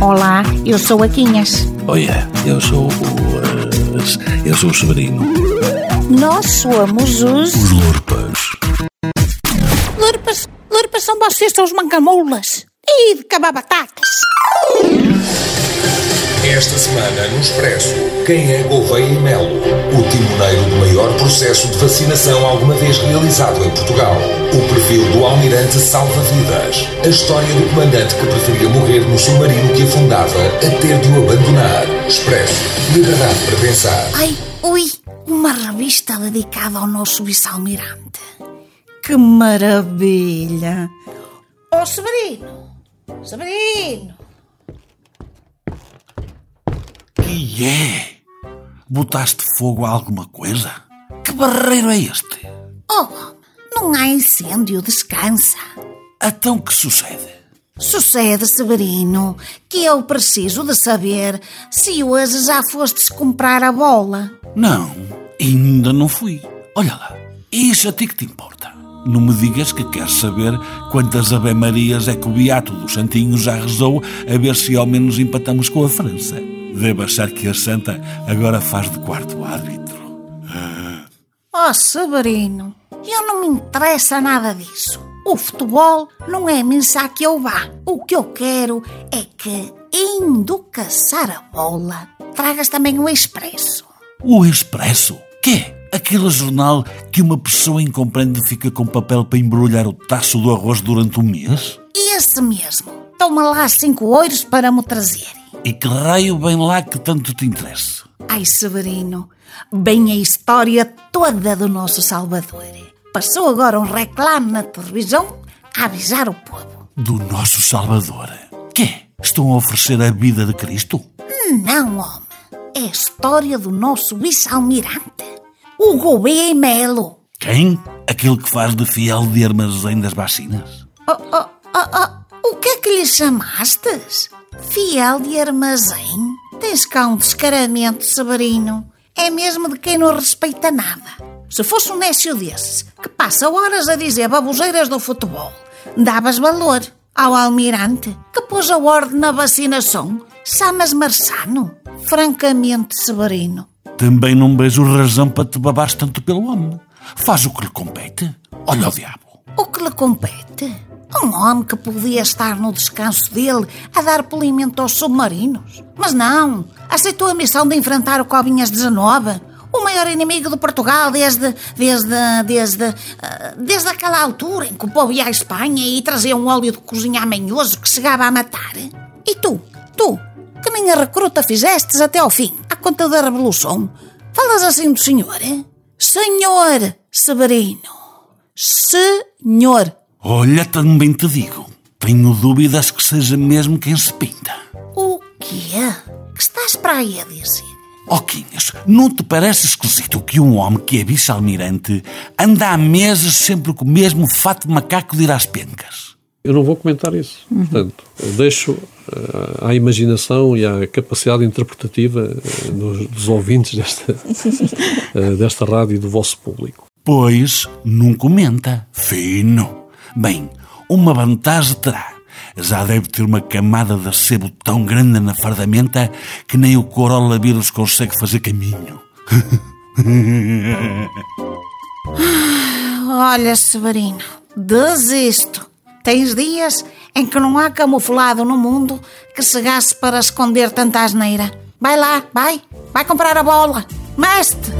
Olá, eu sou a Quinhas. Olha, eu sou o. eh, eu sou o Severino. Nós somos os. Os Lorpas. Lurpas, lurpas são vocês, são os mancamoulas. E de cabar batatas. Esta semana no Expresso, quem é Gouveia e Melo? O timoneiro do maior processo de vacinação alguma vez realizado em Portugal. O perfil do almirante salva vidas. A história do comandante que preferia morrer no submarino que afundava a ter de o abandonar. Expresso, liberdade para pensar. Ai, ui, uma revista dedicada ao nosso vice-almirante. Que maravilha! Ó Severino! Severino! E é? Botaste fogo a alguma coisa? Que barreiro é este? Oh, não há incêndio, descansa. Então que sucede? Sucede, Severino, que eu preciso de saber se hoje já fostes comprar a bola. Não, ainda não fui. Olha lá, isso a ti que te importa. Não me digas que queres saber quantas Ave Marias é que o Beato dos Santinhos já rezou a ver se ao menos empatamos com a França. Devo achar que a Santa agora faz de quarto árbitro. Oh, Severino, eu não me interessa nada disso. O futebol não é missa que eu vá. O que eu quero é que, indo caçar a bola, tragas também o expresso. O Expresso? Quê? Aquele jornal que uma pessoa incompreende fica com papel para embrulhar o taço do arroz durante um mês? Esse mesmo. Toma lá cinco euros para me trazer. E que raio vem lá que tanto te interessa? Ai, Severino, bem a história toda do nosso Salvador. Passou agora um reclame na televisão a avisar o povo. Do nosso Salvador. Quê? Estão a oferecer a vida de Cristo? Não, homem. É a história do nosso vice-almirante, o e Melo. Quem? Aquele que faz de fiel de armazém das vacinas? Oh, oh, oh, oh, o que é que lhe chamastes? Fiel de armazém? Tens cá um descaramento, Severino. É mesmo de quem não respeita nada. Se fosse um nécio desses, que passa horas a dizer baboseiras do futebol, davas valor ao almirante que pôs a ordem na vacinação. Chamas Marçano? Francamente, Severino. Também não vejo razão para te babares tanto pelo homem. Faz o que lhe compete. Olha o diabo. O que lhe compete? Um homem que podia estar no descanso dele a dar polimento aos submarinos. Mas não, aceitou a missão de enfrentar o Cobinhas 19, o maior inimigo de Portugal desde, desde, desde, ah, desde aquela altura em que o povo ia à Espanha e trazia um óleo de cozinha manhoso que chegava a matar. E tu, tu, que nem a recruta fizestes até ao fim, à conta da Revolução, falas assim do senhor? Senhor Severino. Senhor. Olha, também te digo. Tenho dúvidas que seja mesmo quem se pinta. O quê? Que estás para aí a dizer? Oh, Quinhas, não te parece esquisito que um homem que é vice-almirante anda há meses sempre com o mesmo fato de macaco de ir às pencas? Eu não vou comentar isso. Portanto, eu deixo eh, à imaginação e à capacidade interpretativa eh, dos, dos ouvintes desta, eh, desta rádio e do vosso público. Pois, não comenta. Fino. Bem, uma vantagem terá. Já deve ter uma camada de sebo tão grande na fardamenta que nem o coronavírus consegue fazer caminho. Olha, Severino, desisto. Tens dias em que não há camuflado no mundo que chegasse para esconder tanta asneira. Vai lá, vai, vai comprar a bola. Mestre!